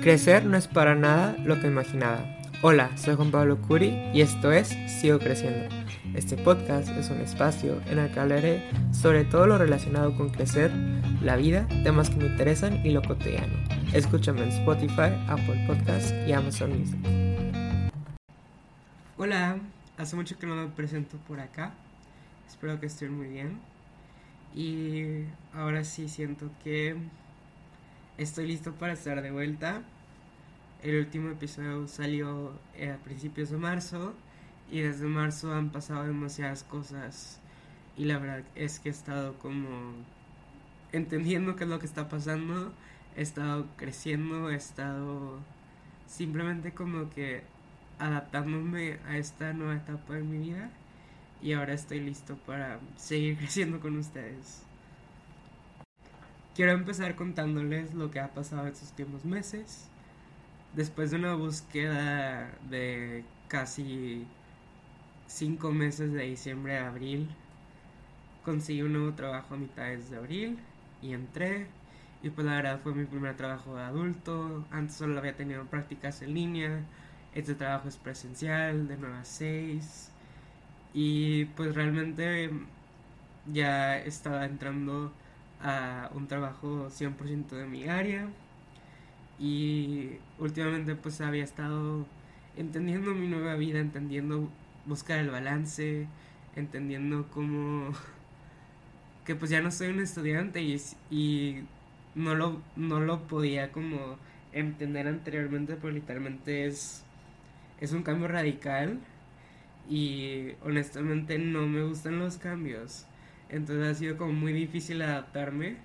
Crecer no es para nada lo que imaginaba. Hola, soy Juan Pablo Curi y esto es Sigo Creciendo. Este podcast es un espacio en el que hablaré sobre todo lo relacionado con crecer, la vida, temas que me interesan y lo cotidiano. Escúchame en Spotify, Apple Podcasts y Amazon Music. Hola, hace mucho que no me presento por acá. Espero que estén muy bien. Y ahora sí siento que estoy listo para estar de vuelta. El último episodio salió a principios de marzo y desde marzo han pasado demasiadas cosas y la verdad es que he estado como entendiendo qué es lo que está pasando, he estado creciendo, he estado simplemente como que adaptándome a esta nueva etapa de mi vida y ahora estoy listo para seguir creciendo con ustedes. Quiero empezar contándoles lo que ha pasado estos últimos meses. Después de una búsqueda de casi cinco meses de diciembre a abril, conseguí un nuevo trabajo a mitades de abril y entré. Y pues la verdad fue mi primer trabajo de adulto. Antes solo había tenido prácticas en línea. Este trabajo es presencial, de 9 a 6. Y pues realmente ya estaba entrando a un trabajo 100% de mi área y últimamente pues había estado entendiendo mi nueva vida, entendiendo buscar el balance, entendiendo cómo que pues ya no soy un estudiante y, y no, lo, no lo podía como entender anteriormente, pero literalmente es, es un cambio radical y honestamente no me gustan los cambios. Entonces ha sido como muy difícil adaptarme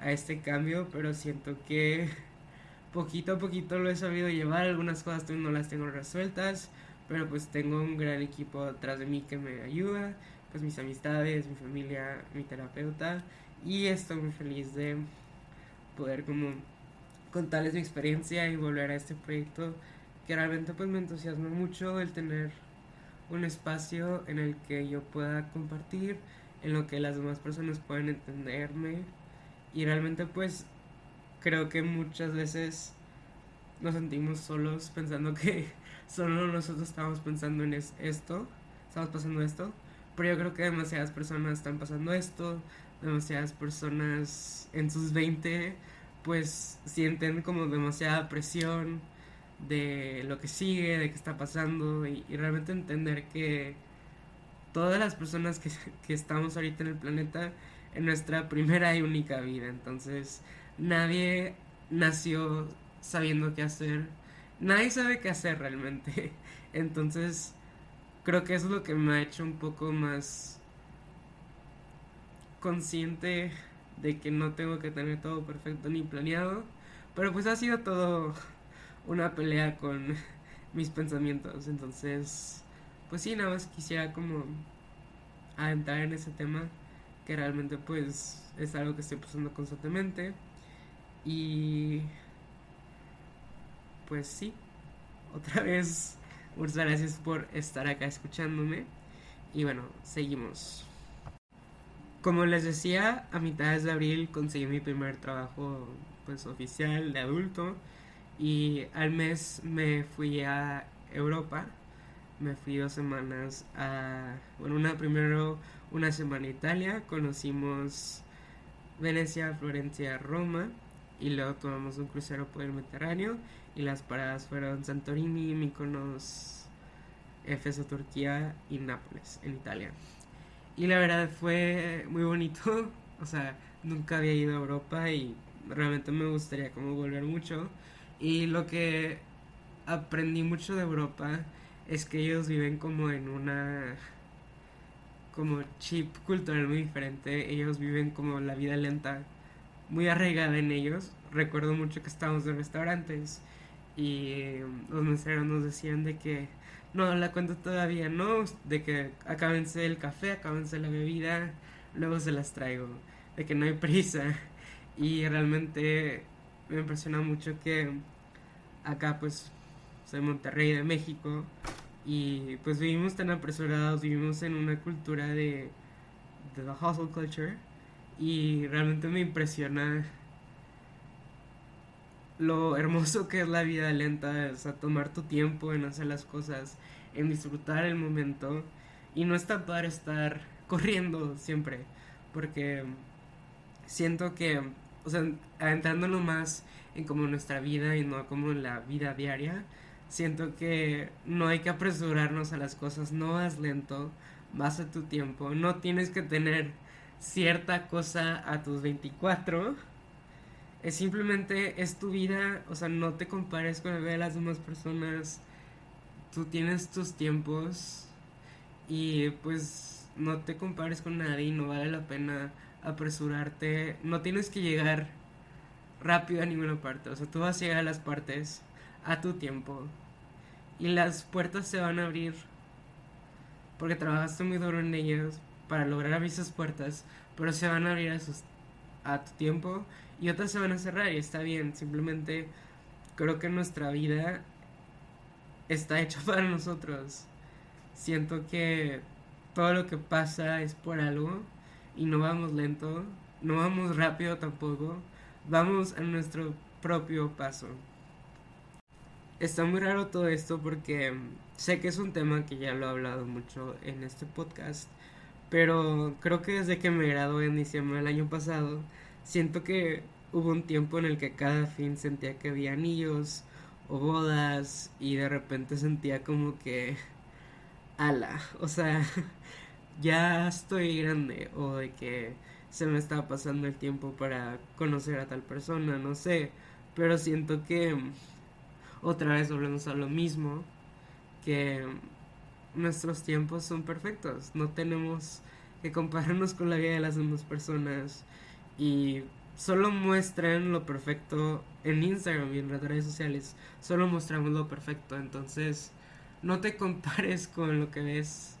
a este cambio, pero siento que poquito a poquito lo he sabido llevar. Algunas cosas no las tengo resueltas, pero pues tengo un gran equipo atrás de mí que me ayuda, pues mis amistades, mi familia, mi terapeuta, y estoy muy feliz de poder como contarles mi experiencia y volver a este proyecto que realmente pues me entusiasma mucho el tener un espacio en el que yo pueda compartir en lo que las demás personas pueden entenderme. Y realmente pues creo que muchas veces nos sentimos solos pensando que solo nosotros estamos pensando en esto, estamos pasando esto, pero yo creo que demasiadas personas están pasando esto, demasiadas personas en sus 20 pues sienten como demasiada presión de lo que sigue, de qué está pasando y realmente entender que todas las personas que, que estamos ahorita en el planeta en nuestra primera y única vida. Entonces, nadie nació sabiendo qué hacer. Nadie sabe qué hacer realmente. Entonces, creo que eso es lo que me ha hecho un poco más consciente de que no tengo que tener todo perfecto ni planeado. Pero pues ha sido todo una pelea con mis pensamientos. Entonces, pues sí, nada más quisiera como adentrar en ese tema que realmente pues es algo que estoy pasando constantemente. Y pues sí, otra vez muchas gracias por estar acá escuchándome. Y bueno, seguimos. Como les decía, a mitades de abril conseguí mi primer trabajo pues oficial de adulto. Y al mes me fui a Europa me fui dos semanas a, bueno, una primero una semana a Italia, conocimos Venecia, Florencia, Roma y luego tomamos un crucero por el Mediterráneo y las paradas fueron Santorini, Mykonos, Éfeso, Turquía y Nápoles en Italia. Y la verdad fue muy bonito, o sea, nunca había ido a Europa y realmente me gustaría como volver mucho. Y lo que aprendí mucho de Europa es que ellos viven como en una como chip cultural muy diferente, ellos viven como la vida lenta, muy arraigada en ellos. Recuerdo mucho que estábamos en restaurantes y um, los meseros nos decían de que no la cuento todavía, no, de que acábense el café, acábense la bebida, luego se las traigo, de que no hay prisa. Y realmente me impresiona mucho que acá pues soy Monterrey de México y pues vivimos tan apresurados, vivimos en una cultura de, de la hustle culture y realmente me impresiona lo hermoso que es la vida lenta, o sea, tomar tu tiempo en hacer las cosas, en disfrutar el momento y no está para estar corriendo siempre, porque siento que, o sea, adentrándolo más en como nuestra vida y no como en la vida diaria, siento que no hay que apresurarnos a las cosas, no vas lento, vas a tu tiempo, no tienes que tener cierta cosa a tus 24, es simplemente, es tu vida, o sea, no te compares con la vida de las demás personas, tú tienes tus tiempos y pues no te compares con nadie no vale la pena apresurarte, no tienes que llegar rápido a ninguna parte, o sea, tú vas a llegar a las partes a tu tiempo y las puertas se van a abrir porque trabajaste muy duro en ellas para lograr abrir esas puertas, pero se van a abrir a, sus, a tu tiempo y otras se van a cerrar y está bien, simplemente creo que nuestra vida está hecha para nosotros. Siento que todo lo que pasa es por algo y no vamos lento, no vamos rápido tampoco, vamos a nuestro propio paso. Está muy raro todo esto porque sé que es un tema que ya lo he hablado mucho en este podcast, pero creo que desde que me gradué en diciembre del año pasado, siento que hubo un tiempo en el que cada fin sentía que había anillos o bodas y de repente sentía como que ala, o sea, ya estoy grande o de que se me está pasando el tiempo para conocer a tal persona, no sé, pero siento que otra vez volvemos a lo mismo, que nuestros tiempos son perfectos, no tenemos que compararnos con la vida de las demás personas y solo muestran lo perfecto en Instagram y en las redes sociales, solo mostramos lo perfecto, entonces no te compares con lo que ves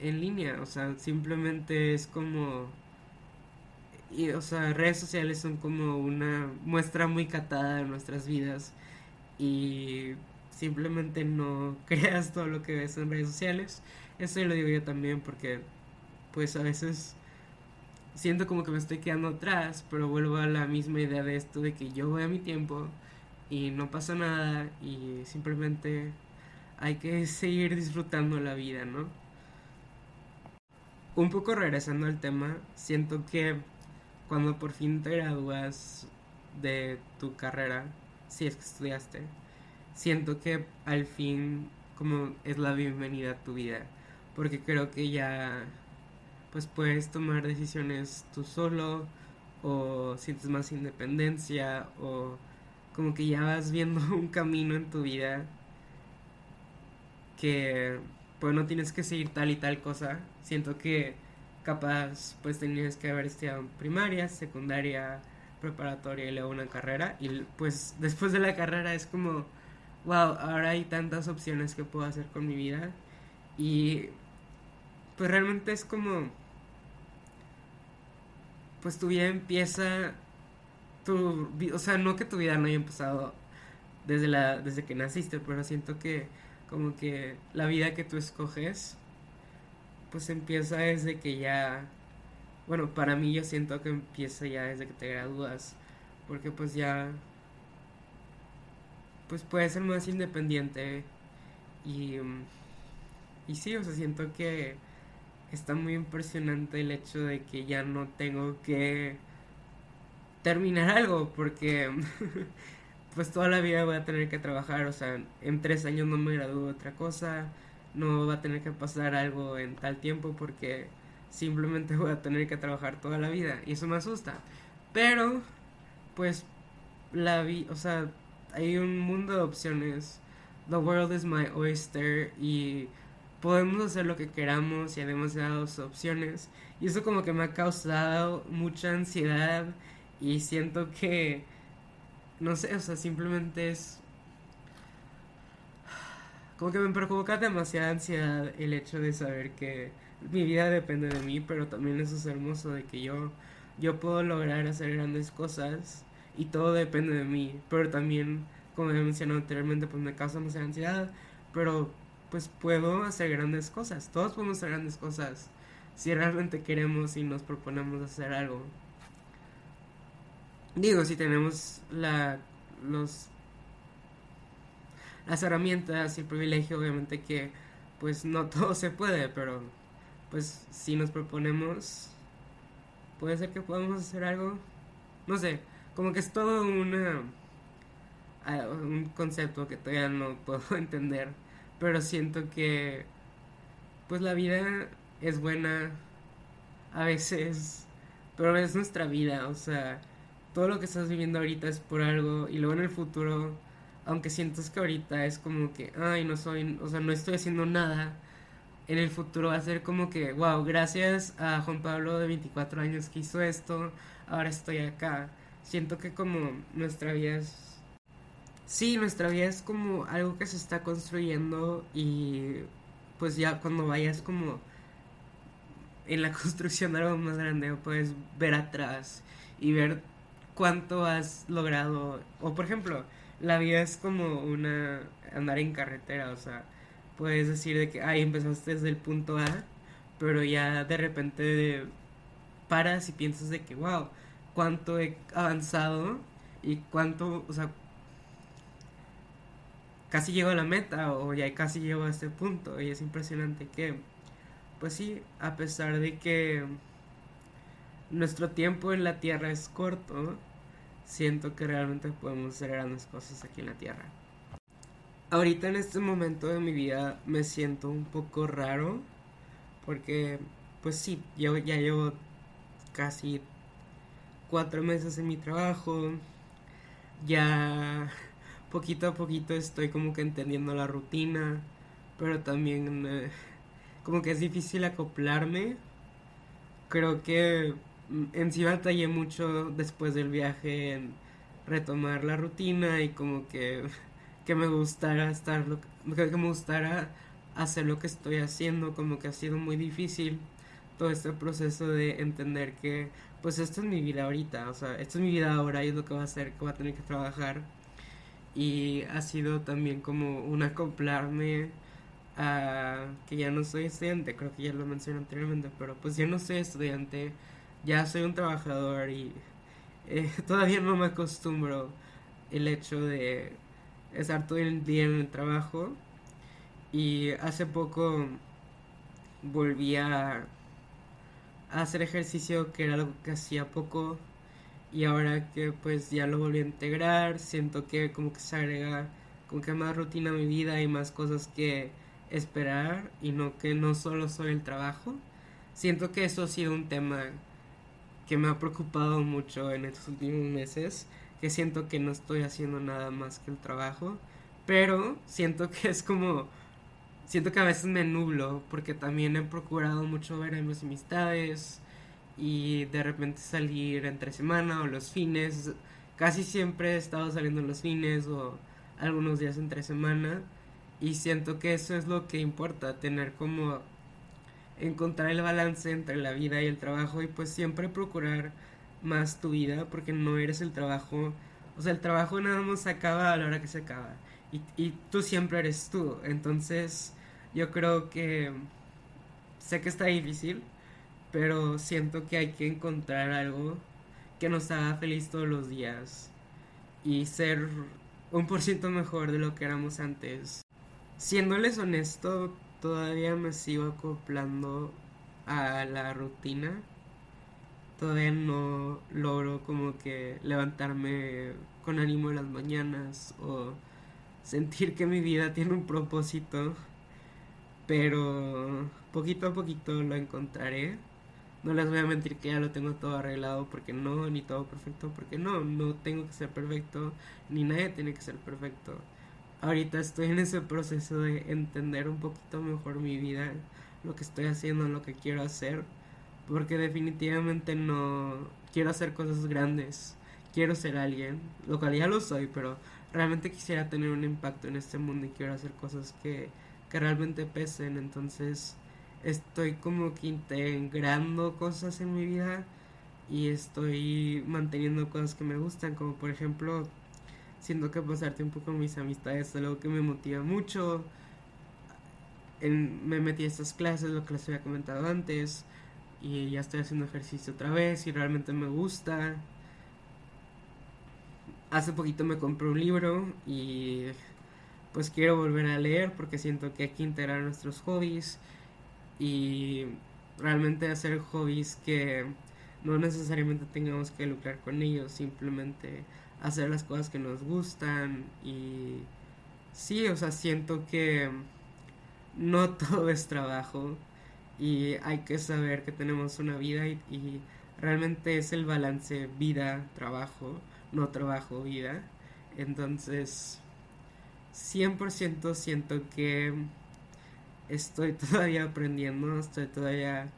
en línea, o sea, simplemente es como y o sea, redes sociales son como una muestra muy catada de nuestras vidas y simplemente no creas todo lo que ves en redes sociales. Eso lo digo yo también porque pues a veces siento como que me estoy quedando atrás, pero vuelvo a la misma idea de esto de que yo voy a mi tiempo y no pasa nada y simplemente hay que seguir disfrutando la vida, ¿no? Un poco regresando al tema, siento que cuando por fin te gradúas de tu carrera, si es que estudiaste, siento que al fin como es la bienvenida a tu vida, porque creo que ya pues puedes tomar decisiones tú solo o sientes más independencia o como que ya vas viendo un camino en tu vida que pues no tienes que seguir tal y tal cosa. Siento que capaz pues tenías que haber estudiado primaria, secundaria, preparatoria y luego una carrera y pues después de la carrera es como wow, ahora hay tantas opciones que puedo hacer con mi vida y pues realmente es como pues tu vida empieza tu o sea, no que tu vida no haya empezado desde la desde que naciste, pero siento que como que la vida que tú escoges, pues empieza desde que ya, bueno, para mí yo siento que empieza ya desde que te gradúas, porque pues ya, pues puedes ser más independiente y, y sí, o sea, siento que está muy impresionante el hecho de que ya no tengo que terminar algo, porque pues toda la vida voy a tener que trabajar, o sea, en tres años no me gradúo otra cosa, no va a tener que pasar algo en tal tiempo porque simplemente voy a tener que trabajar toda la vida y eso me asusta. Pero, pues, la vida, o sea, hay un mundo de opciones. The world is my oyster y podemos hacer lo que queramos y hay demasiadas opciones. Y eso como que me ha causado mucha ansiedad y siento que no sé, o sea, simplemente es... Como que me provoca demasiada ansiedad el hecho de saber que mi vida depende de mí, pero también eso es hermoso de que yo, yo puedo lograr hacer grandes cosas y todo depende de mí, pero también, como he mencionado anteriormente, pues me causa mucha ansiedad, pero pues puedo hacer grandes cosas, todos podemos hacer grandes cosas si realmente queremos y nos proponemos hacer algo. digo, si tenemos la, los, las herramientas y el privilegio, obviamente que pues no todo se puede, pero pues si nos proponemos, puede ser que podamos hacer algo, no sé, como que es todo una, ah, un concepto que todavía no puedo entender, pero siento que pues la vida es buena a veces, pero es nuestra vida, o sea, todo lo que estás viviendo ahorita es por algo y luego en el futuro, aunque sientas que ahorita es como que, ay, no soy, o sea, no estoy haciendo nada, en el futuro va a ser como que, wow, gracias a Juan Pablo de 24 años que hizo esto, ahora estoy acá. Siento que como nuestra vida es... Sí, nuestra vida es como algo que se está construyendo y pues ya cuando vayas como en la construcción de algo más grande puedes ver atrás y ver cuánto has logrado. O por ejemplo, la vida es como una andar en carretera, o sea, puedes decir de que, ay, empezaste desde el punto A, pero ya de repente paras y piensas de que, wow, cuánto he avanzado y cuánto, o sea, casi llego a la meta o ya casi llego a este punto y es impresionante que, pues sí, a pesar de que nuestro tiempo en la Tierra es corto, siento que realmente podemos hacer grandes cosas aquí en la Tierra. Ahorita en este momento de mi vida me siento un poco raro porque pues sí, yo ya llevo casi cuatro meses en mi trabajo, ya poquito a poquito estoy como que entendiendo la rutina, pero también eh, como que es difícil acoplarme. Creo que en sí batallé mucho después del viaje en retomar la rutina y como que, que me gustara estar lo que, me gustara hacer lo que estoy haciendo como que ha sido muy difícil todo este proceso de entender que pues esta es mi vida ahorita o sea esta es mi vida ahora y es lo que va a hacer que voy a tener que trabajar. Y ha sido también como un acoplarme a que ya no soy estudiante creo que ya lo mencioné anteriormente pero pues ya no soy estudiante ya soy un trabajador y eh, todavía no me acostumbro el hecho de estar todo el día en el trabajo. Y hace poco volví a, hacer ejercicio que era algo que hacía poco. Y ahora que pues ya lo volví a integrar siento que como que se agrega como que más rutina a mi vida y más cosas que esperar y no que no solo soy el trabajo. Siento que eso ha sido un tema que me ha preocupado mucho en estos últimos meses, que siento que no estoy haciendo nada más que el trabajo, pero siento que es como, siento que a veces me nublo, porque también he procurado mucho ver a mis amistades y de repente salir entre semana o los fines, casi siempre he estado saliendo los fines o algunos días entre semana y siento que eso es lo que importa, tener como encontrar el balance entre la vida y el trabajo y pues siempre procurar más tu vida porque no eres el trabajo, o sea, el trabajo nada más se acaba a la hora que se acaba y, y tú siempre eres tú, entonces yo creo que sé que está difícil, pero siento que hay que encontrar algo que nos haga feliz todos los días y ser un por ciento mejor de lo que éramos antes. Siéndoles honesto, todavía me sigo acoplando a la rutina. Todavía no logro como que levantarme con ánimo en las mañanas o sentir que mi vida tiene un propósito. Pero poquito a poquito lo encontraré. No les voy a mentir que ya lo tengo todo arreglado porque no, ni todo perfecto porque no, no tengo que ser perfecto, ni nadie tiene que ser perfecto ahorita estoy en ese proceso de entender un poquito mejor mi vida, lo que estoy haciendo, lo que quiero hacer, porque definitivamente no quiero hacer cosas grandes, quiero ser alguien, lo cual ya lo soy, pero realmente quisiera tener un impacto en este mundo y quiero hacer cosas que, que realmente pesen, entonces estoy como que integrando cosas en mi vida y estoy manteniendo cosas que me gustan, como por ejemplo siento que pasar tiempo con mis amistades es algo que me motiva mucho. Me metí a estas clases, lo que les había comentado antes, y ya estoy haciendo ejercicio otra vez y realmente me gusta. hace poquito me compré un libro y pues quiero volver a leer porque siento que hay que integrar nuestros hobbies y realmente hacer hobbies que no necesariamente tengamos que lucrar con ellos, simplemente hacer las cosas que nos gustan y sí, o sea, siento que no todo es trabajo y hay que saber que tenemos una vida y, realmente es el balance vida-trabajo, no trabajo-vida. Entonces, 100% siento que estoy todavía aprendiendo, estoy todavía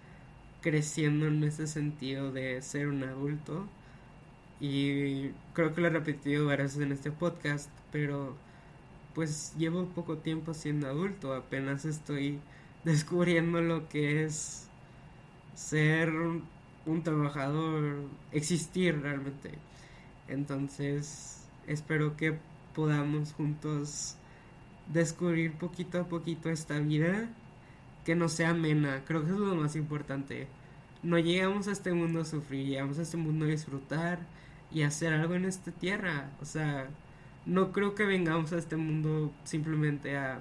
creciendo en ese sentido de ser un adulto. Y creo que lo he repetido varias veces en este podcast, pero pues llevo poco tiempo siendo adulto, apenas estoy descubriendo lo que es ser un trabajador, existir realmente. Entonces, espero que podamos juntos descubrir poquito a poquito esta vida que no sea amena. Creo que eso es lo más importante. No llegamos a este mundo a sufrir, llegamos a este mundo a disfrutar y hacer algo en esta tierra. O sea, no creo que vengamos a este mundo simplemente a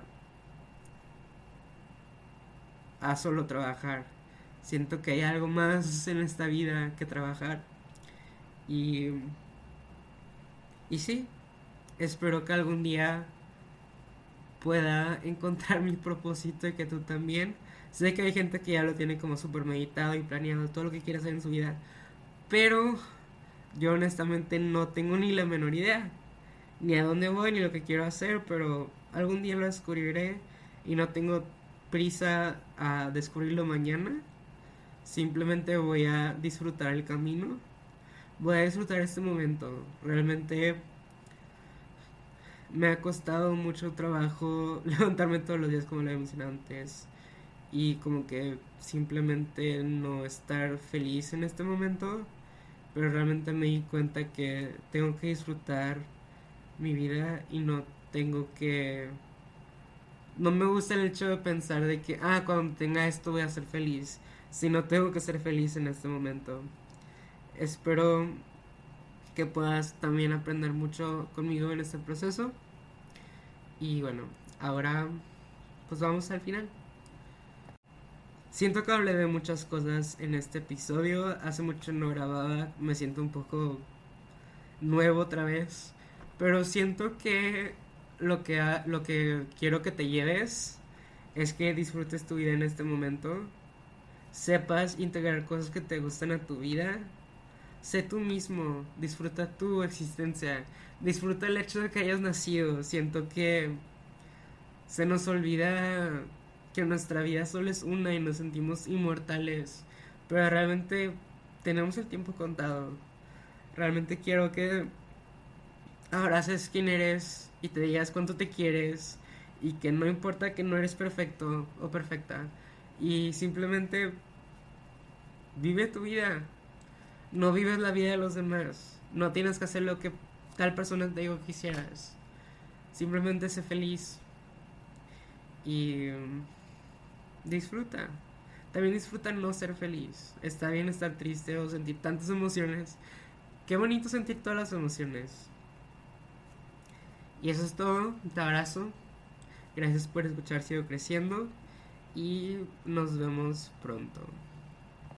a solo trabajar. Siento que hay algo más en esta vida que trabajar. Y y sí, espero que algún día pueda encontrar mi propósito y que tú también. Sé que hay gente que ya lo tiene como súper meditado y planeado todo lo que quiere hacer en su vida, pero yo honestamente no tengo ni la menor idea, ni a dónde voy, ni lo que quiero hacer, pero algún día lo descubriré y no tengo prisa a descubrirlo mañana. Simplemente voy a disfrutar el camino. Voy a disfrutar este momento. Realmente me ha costado mucho trabajo levantarme todos los días como lo he mencionado antes y como que simplemente no estar feliz en este momento pero realmente me di cuenta que tengo que disfrutar mi vida y no tengo que no me gusta el hecho de pensar de que ah cuando tenga esto voy a ser feliz sino tengo que ser feliz en este momento espero que puedas también aprender mucho conmigo en este proceso. Y bueno, ahora pues vamos al final. Siento que hablé de muchas cosas en este episodio. Hace mucho no grababa, me siento un poco nuevo otra vez. Pero siento que lo que, lo que quiero que te lleves es que disfrutes tu vida en este momento. Sepas integrar cosas que te gustan a tu vida sé tú mismo, disfruta tu existencia, disfruta el hecho de que hayas nacido. Siento que se nos olvida que nuestra vida solo es una y nos sentimos inmortales, pero realmente tenemos el tiempo contado. Realmente quiero que abraces quién eres y te digas cuánto te quieres y que no importa que no eres perfecto o perfecta y simplemente vive tu vida no vives la vida de los demás. No tienes que hacer lo que tal persona te dijo que quisieras. Simplemente sé feliz. Y mm, disfruta. También disfruta no ser feliz. Está bien estar triste o sentir tantas emociones. Qué bonito sentir todas las emociones. Y eso es todo. Te abrazo. Gracias por escuchar Sigo Creciendo. Y nos vemos pronto.